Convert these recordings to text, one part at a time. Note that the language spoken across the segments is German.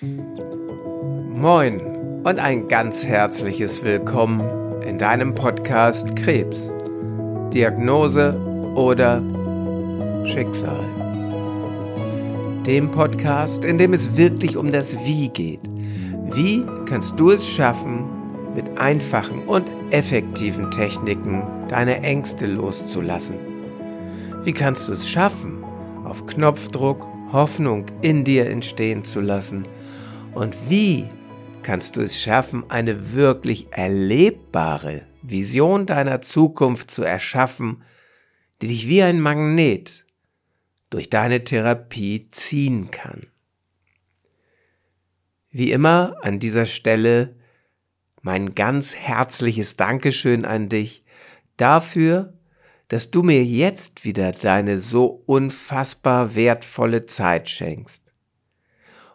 Moin und ein ganz herzliches Willkommen in deinem Podcast Krebs, Diagnose oder Schicksal. Dem Podcast, in dem es wirklich um das Wie geht. Wie kannst du es schaffen, mit einfachen und effektiven Techniken deine Ängste loszulassen? Wie kannst du es schaffen, auf Knopfdruck Hoffnung in dir entstehen zu lassen? Und wie kannst du es schaffen, eine wirklich erlebbare Vision deiner Zukunft zu erschaffen, die dich wie ein Magnet durch deine Therapie ziehen kann? Wie immer an dieser Stelle mein ganz herzliches Dankeschön an dich dafür, dass du mir jetzt wieder deine so unfassbar wertvolle Zeit schenkst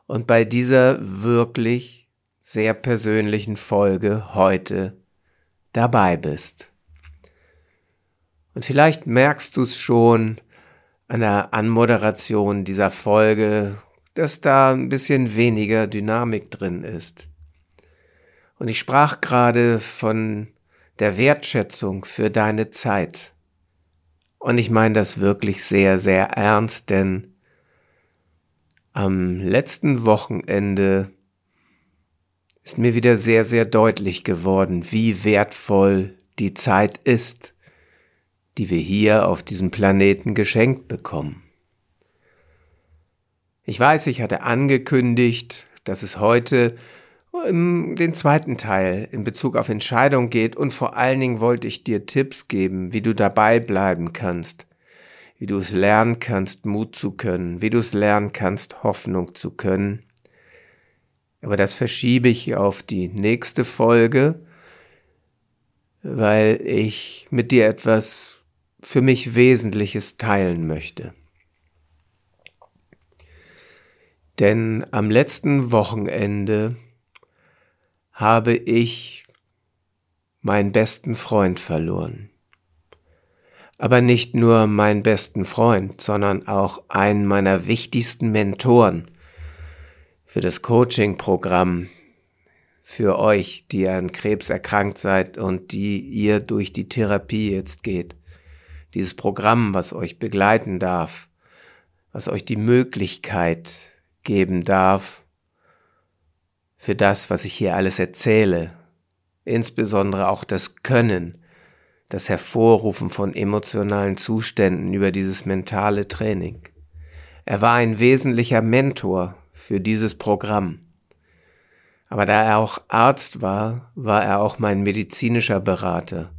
und bei dieser wirklich sehr persönlichen Folge heute dabei bist. Und vielleicht merkst du es schon an der Anmoderation dieser Folge, dass da ein bisschen weniger Dynamik drin ist. Und ich sprach gerade von der Wertschätzung für deine Zeit. Und ich meine das wirklich sehr, sehr ernst, denn am letzten Wochenende ist mir wieder sehr, sehr deutlich geworden, wie wertvoll die Zeit ist, die wir hier auf diesem Planeten geschenkt bekommen. Ich weiß, ich hatte angekündigt, dass es heute den zweiten Teil in Bezug auf Entscheidung geht und vor allen Dingen wollte ich dir Tipps geben, wie du dabei bleiben kannst, wie du es lernen kannst, Mut zu können, wie du es lernen kannst, Hoffnung zu können. Aber das verschiebe ich auf die nächste Folge, weil ich mit dir etwas für mich Wesentliches teilen möchte. Denn am letzten Wochenende habe ich meinen besten Freund verloren. Aber nicht nur meinen besten Freund, sondern auch einen meiner wichtigsten Mentoren für das Coaching-Programm für euch, die an Krebs erkrankt seid und die ihr durch die Therapie jetzt geht. Dieses Programm, was euch begleiten darf, was euch die Möglichkeit geben darf, für das, was ich hier alles erzähle, insbesondere auch das Können, das Hervorrufen von emotionalen Zuständen über dieses mentale Training. Er war ein wesentlicher Mentor für dieses Programm. Aber da er auch Arzt war, war er auch mein medizinischer Berater.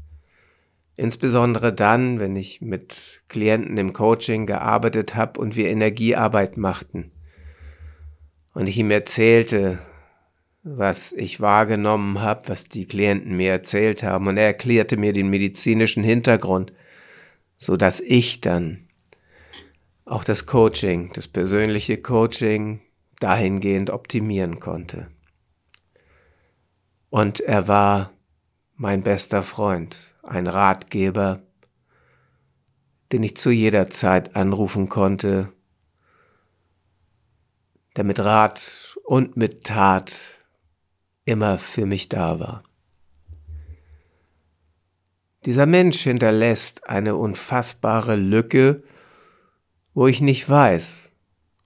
Insbesondere dann, wenn ich mit Klienten im Coaching gearbeitet habe und wir Energiearbeit machten. Und ich ihm erzählte, was ich wahrgenommen habe, was die Klienten mir erzählt haben, und er erklärte mir den medizinischen Hintergrund, so dass ich dann auch das Coaching, das persönliche Coaching dahingehend optimieren konnte. Und er war mein bester Freund, ein Ratgeber, den ich zu jeder Zeit anrufen konnte, der mit Rat und mit Tat immer für mich da war. Dieser Mensch hinterlässt eine unfassbare Lücke, wo ich nicht weiß,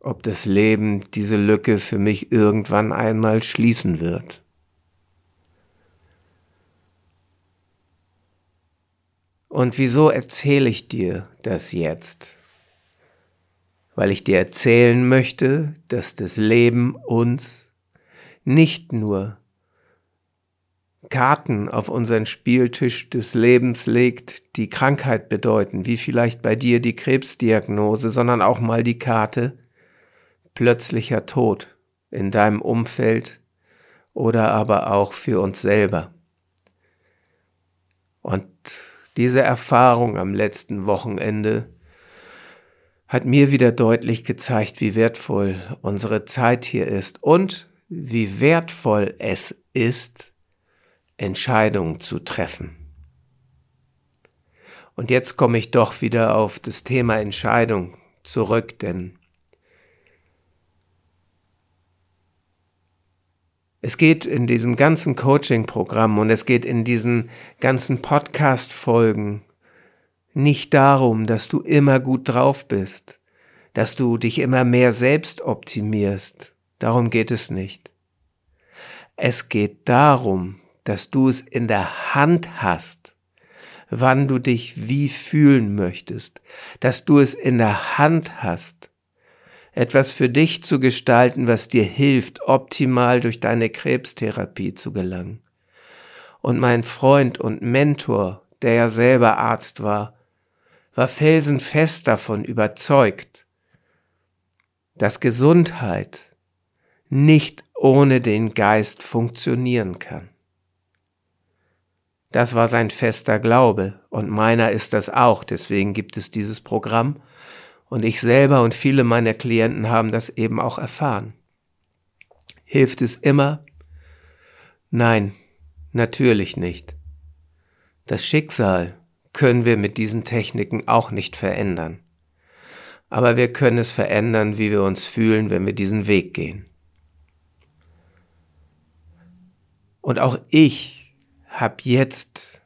ob das Leben diese Lücke für mich irgendwann einmal schließen wird. Und wieso erzähle ich dir das jetzt? Weil ich dir erzählen möchte, dass das Leben uns nicht nur Karten auf unseren Spieltisch des Lebens legt, die Krankheit bedeuten, wie vielleicht bei dir die Krebsdiagnose, sondern auch mal die Karte plötzlicher Tod in deinem Umfeld oder aber auch für uns selber. Und diese Erfahrung am letzten Wochenende hat mir wieder deutlich gezeigt, wie wertvoll unsere Zeit hier ist und wie wertvoll es ist, Entscheidungen zu treffen. Und jetzt komme ich doch wieder auf das Thema Entscheidung zurück, denn Es geht in diesem ganzen Coaching-Programm und es geht in diesen ganzen Podcast-Folgen nicht darum, dass du immer gut drauf bist, dass du dich immer mehr selbst optimierst. Darum geht es nicht. Es geht darum, dass du es in der Hand hast, wann du dich wie fühlen möchtest, dass du es in der Hand hast, etwas für dich zu gestalten, was dir hilft, optimal durch deine Krebstherapie zu gelangen. Und mein Freund und Mentor, der ja selber Arzt war, war felsenfest davon überzeugt, dass Gesundheit nicht ohne den Geist funktionieren kann. Das war sein fester Glaube und meiner ist das auch, deswegen gibt es dieses Programm und ich selber und viele meiner Klienten haben das eben auch erfahren. Hilft es immer? Nein, natürlich nicht. Das Schicksal können wir mit diesen Techniken auch nicht verändern. Aber wir können es verändern, wie wir uns fühlen, wenn wir diesen Weg gehen. Und auch ich habe jetzt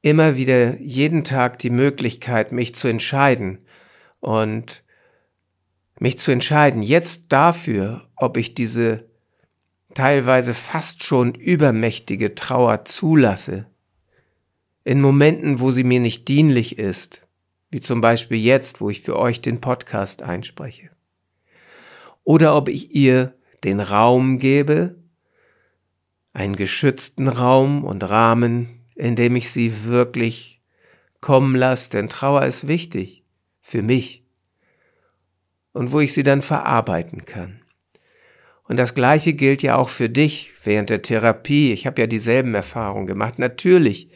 immer wieder jeden Tag die Möglichkeit, mich zu entscheiden und mich zu entscheiden jetzt dafür, ob ich diese teilweise fast schon übermächtige Trauer zulasse, in Momenten, wo sie mir nicht dienlich ist, wie zum Beispiel jetzt, wo ich für euch den Podcast einspreche, oder ob ich ihr den Raum gebe, einen geschützten Raum und Rahmen, in dem ich sie wirklich kommen lasse, denn Trauer ist wichtig für mich und wo ich sie dann verarbeiten kann. Und das Gleiche gilt ja auch für dich während der Therapie. Ich habe ja dieselben Erfahrungen gemacht. Natürlich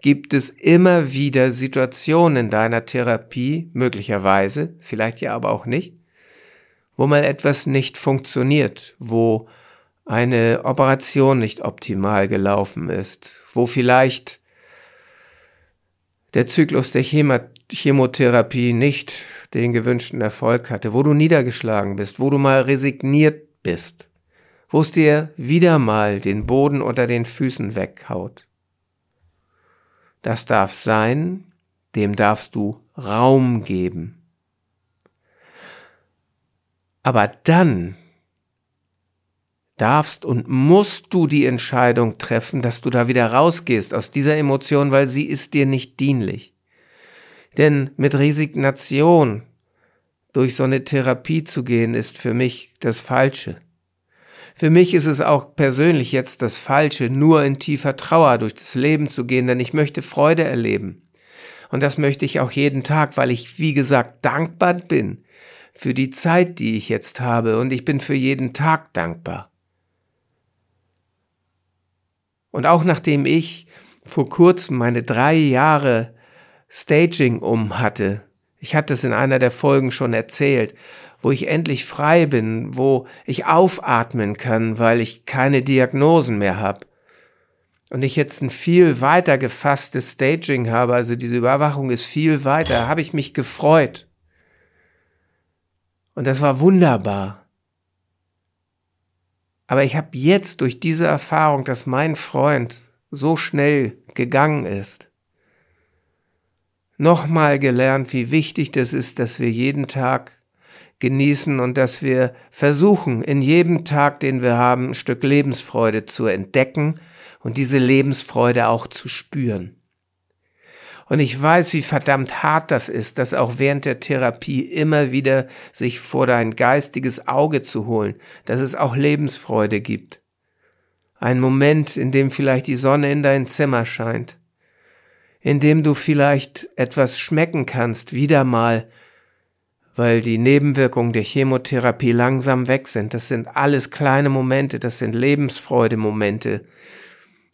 gibt es immer wieder Situationen in deiner Therapie, möglicherweise, vielleicht ja aber auch nicht, wo mal etwas nicht funktioniert, wo eine Operation nicht optimal gelaufen ist, wo vielleicht der Zyklus der Chemotherapie nicht den gewünschten Erfolg hatte, wo du niedergeschlagen bist, wo du mal resigniert bist, wo es dir wieder mal den Boden unter den Füßen weghaut. Das darf sein, dem darfst du Raum geben. Aber dann darfst und musst du die Entscheidung treffen, dass du da wieder rausgehst aus dieser Emotion, weil sie ist dir nicht dienlich. Denn mit Resignation durch so eine Therapie zu gehen, ist für mich das Falsche. Für mich ist es auch persönlich jetzt das Falsche, nur in tiefer Trauer durch das Leben zu gehen, denn ich möchte Freude erleben. Und das möchte ich auch jeden Tag, weil ich, wie gesagt, dankbar bin für die Zeit, die ich jetzt habe, und ich bin für jeden Tag dankbar. Und auch nachdem ich vor kurzem meine drei Jahre Staging um hatte, ich hatte es in einer der Folgen schon erzählt, wo ich endlich frei bin, wo ich aufatmen kann, weil ich keine Diagnosen mehr habe. Und ich jetzt ein viel weiter gefasstes Staging habe, also diese Überwachung ist viel weiter, habe ich mich gefreut. Und das war wunderbar. Aber ich habe jetzt durch diese Erfahrung, dass mein Freund so schnell gegangen ist, nochmal gelernt, wie wichtig das ist, dass wir jeden Tag genießen und dass wir versuchen, in jedem Tag, den wir haben, ein Stück Lebensfreude zu entdecken und diese Lebensfreude auch zu spüren. Und ich weiß, wie verdammt hart das ist, das auch während der Therapie immer wieder sich vor dein geistiges Auge zu holen, dass es auch Lebensfreude gibt. Ein Moment, in dem vielleicht die Sonne in dein Zimmer scheint, in dem du vielleicht etwas schmecken kannst, wieder mal, weil die Nebenwirkungen der Chemotherapie langsam weg sind. Das sind alles kleine Momente, das sind Lebensfreude-Momente,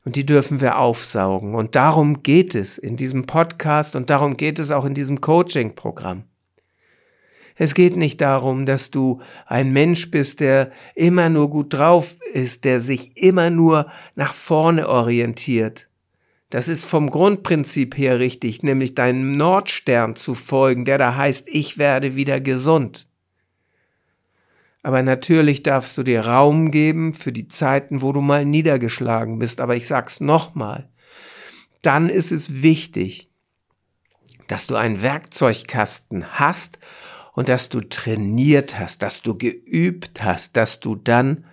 und die dürfen wir aufsaugen. Und darum geht es in diesem Podcast und darum geht es auch in diesem Coaching-Programm. Es geht nicht darum, dass du ein Mensch bist, der immer nur gut drauf ist, der sich immer nur nach vorne orientiert. Das ist vom Grundprinzip her richtig, nämlich deinem Nordstern zu folgen, der da heißt, ich werde wieder gesund. Aber natürlich darfst du dir Raum geben für die Zeiten, wo du mal niedergeschlagen bist. Aber ich sag's nochmal. Dann ist es wichtig, dass du einen Werkzeugkasten hast und dass du trainiert hast, dass du geübt hast, dass du dann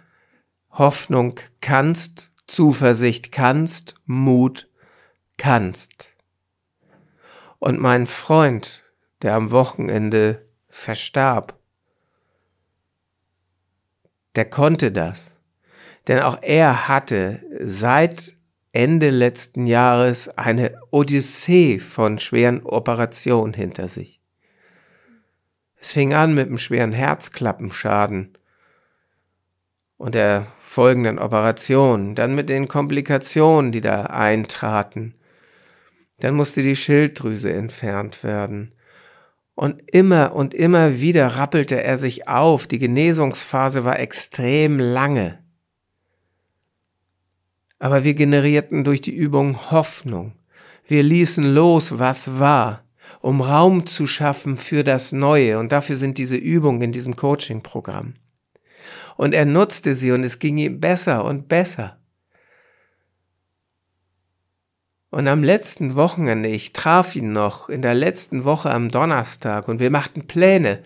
Hoffnung kannst, Zuversicht kannst, Mut kannst. Und mein Freund, der am Wochenende verstarb, der konnte das. Denn auch er hatte seit Ende letzten Jahres eine Odyssee von schweren Operationen hinter sich. Es fing an mit einem schweren Herzklappenschaden und der folgenden Operation, dann mit den Komplikationen, die da eintraten. Dann musste die Schilddrüse entfernt werden. Und immer und immer wieder rappelte er sich auf. Die Genesungsphase war extrem lange. Aber wir generierten durch die Übung Hoffnung. Wir ließen los, was war, um Raum zu schaffen für das Neue. Und dafür sind diese Übungen in diesem Coaching-Programm. Und er nutzte sie und es ging ihm besser und besser. Und am letzten Wochenende, ich traf ihn noch in der letzten Woche am Donnerstag und wir machten Pläne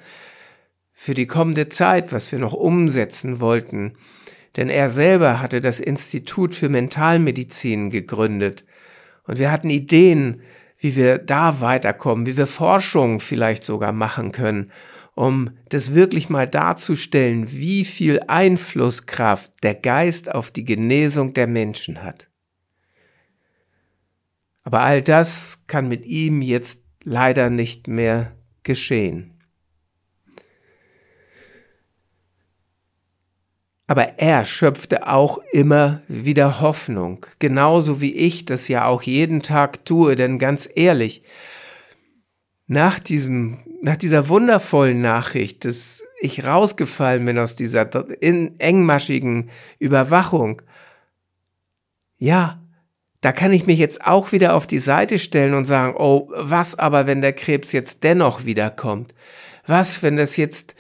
für die kommende Zeit, was wir noch umsetzen wollten. Denn er selber hatte das Institut für Mentalmedizin gegründet. Und wir hatten Ideen, wie wir da weiterkommen, wie wir Forschung vielleicht sogar machen können, um das wirklich mal darzustellen, wie viel Einflusskraft der Geist auf die Genesung der Menschen hat. Aber all das kann mit ihm jetzt leider nicht mehr geschehen. Aber er schöpfte auch immer wieder Hoffnung, genauso wie ich das ja auch jeden Tag tue, denn ganz ehrlich, nach diesem, nach dieser wundervollen Nachricht, dass ich rausgefallen bin aus dieser engmaschigen Überwachung, ja, da kann ich mich jetzt auch wieder auf die Seite stellen und sagen, oh, was aber, wenn der Krebs jetzt dennoch wiederkommt? Was, wenn das jetzt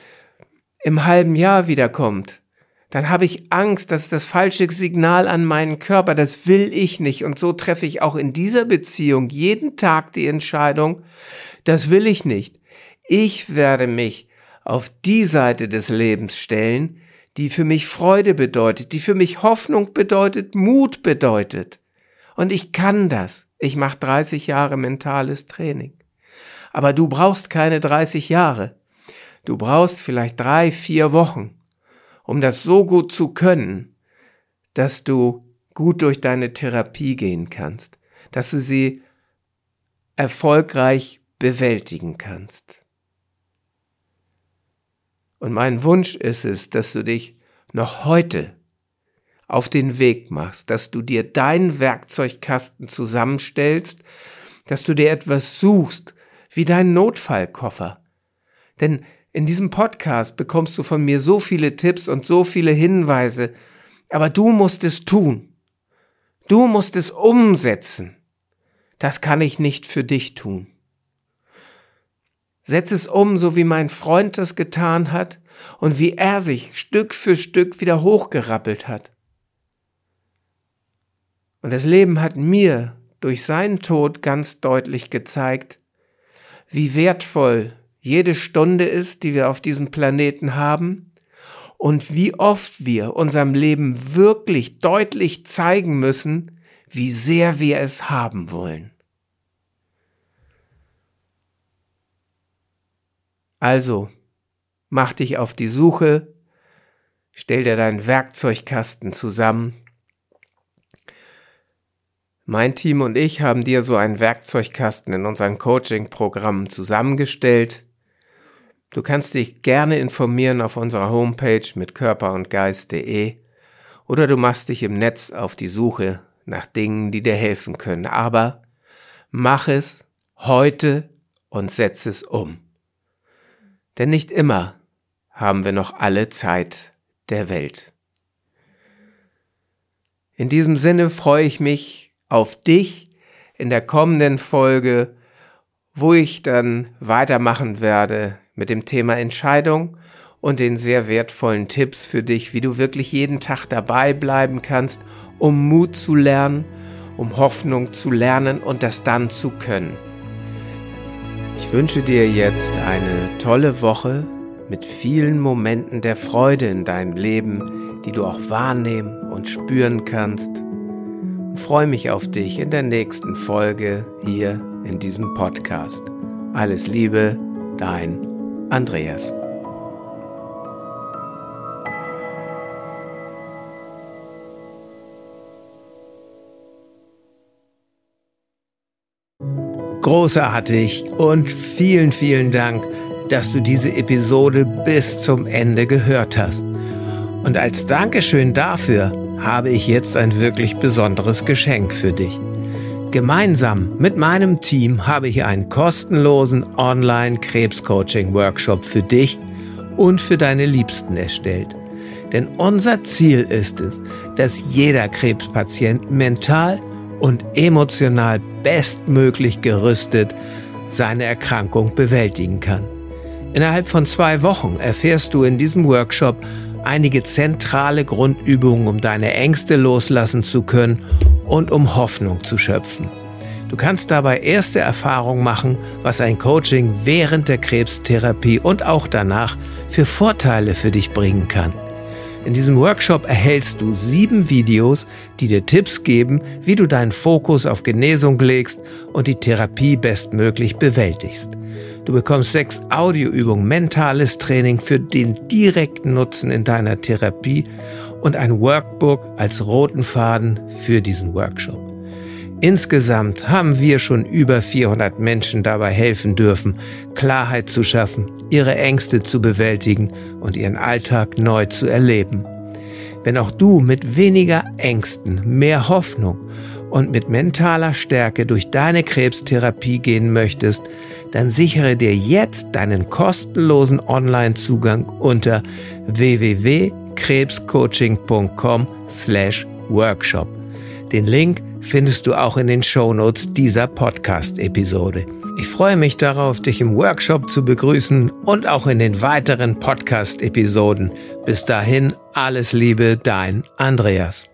im halben Jahr wiederkommt? Dann habe ich Angst, dass das falsche Signal an meinen Körper, das will ich nicht. Und so treffe ich auch in dieser Beziehung jeden Tag die Entscheidung, das will ich nicht. Ich werde mich auf die Seite des Lebens stellen, die für mich Freude bedeutet, die für mich Hoffnung bedeutet, Mut bedeutet. Und ich kann das. Ich mache 30 Jahre mentales Training. Aber du brauchst keine 30 Jahre. Du brauchst vielleicht drei, vier Wochen, um das so gut zu können, dass du gut durch deine Therapie gehen kannst, dass du sie erfolgreich bewältigen kannst. Und mein Wunsch ist es, dass du dich noch heute auf den Weg machst, dass du dir deinen Werkzeugkasten zusammenstellst, dass du dir etwas suchst, wie dein Notfallkoffer. Denn in diesem Podcast bekommst du von mir so viele Tipps und so viele Hinweise, aber du musst es tun. Du musst es umsetzen. Das kann ich nicht für dich tun. Setz es um, so wie mein Freund das getan hat und wie er sich Stück für Stück wieder hochgerappelt hat. Und das Leben hat mir durch seinen Tod ganz deutlich gezeigt, wie wertvoll jede Stunde ist, die wir auf diesem Planeten haben und wie oft wir unserem Leben wirklich deutlich zeigen müssen, wie sehr wir es haben wollen. Also, mach dich auf die Suche, stell dir deinen Werkzeugkasten zusammen mein Team und ich haben dir so einen Werkzeugkasten in unseren Coaching-Programmen zusammengestellt. Du kannst dich gerne informieren auf unserer Homepage mit körperundgeist.de oder du machst dich im Netz auf die Suche nach Dingen, die dir helfen können. Aber mach es heute und setz es um. Denn nicht immer haben wir noch alle Zeit der Welt. In diesem Sinne freue ich mich, auf dich in der kommenden Folge, wo ich dann weitermachen werde mit dem Thema Entscheidung und den sehr wertvollen Tipps für dich, wie du wirklich jeden Tag dabei bleiben kannst, um Mut zu lernen, um Hoffnung zu lernen und das dann zu können. Ich wünsche dir jetzt eine tolle Woche mit vielen Momenten der Freude in deinem Leben, die du auch wahrnehmen und spüren kannst. Freue mich auf dich in der nächsten Folge hier in diesem Podcast. Alles Liebe, dein Andreas. Großartig und vielen, vielen Dank, dass du diese Episode bis zum Ende gehört hast. Und als Dankeschön dafür habe ich jetzt ein wirklich besonderes Geschenk für dich. Gemeinsam mit meinem Team habe ich einen kostenlosen Online-Krebscoaching-Workshop für dich und für deine Liebsten erstellt. Denn unser Ziel ist es, dass jeder Krebspatient mental und emotional bestmöglich gerüstet seine Erkrankung bewältigen kann. Innerhalb von zwei Wochen erfährst du in diesem Workshop einige zentrale Grundübungen, um deine Ängste loslassen zu können und um Hoffnung zu schöpfen. Du kannst dabei erste Erfahrungen machen, was ein Coaching während der Krebstherapie und auch danach für Vorteile für dich bringen kann. In diesem Workshop erhältst du sieben Videos, die dir Tipps geben, wie du deinen Fokus auf Genesung legst und die Therapie bestmöglich bewältigst. Du bekommst sechs Audioübungen, mentales Training für den direkten Nutzen in deiner Therapie und ein Workbook als roten Faden für diesen Workshop. Insgesamt haben wir schon über 400 Menschen dabei helfen dürfen, Klarheit zu schaffen, ihre Ängste zu bewältigen und ihren Alltag neu zu erleben. Wenn auch du mit weniger Ängsten, mehr Hoffnung und mit mentaler Stärke durch deine Krebstherapie gehen möchtest, dann sichere dir jetzt deinen kostenlosen Online-Zugang unter www.krebscoaching.com/workshop. Den Link findest du auch in den Shownotes dieser Podcast-Episode. Ich freue mich darauf, dich im Workshop zu begrüßen und auch in den weiteren Podcast-Episoden. Bis dahin alles Liebe, dein Andreas.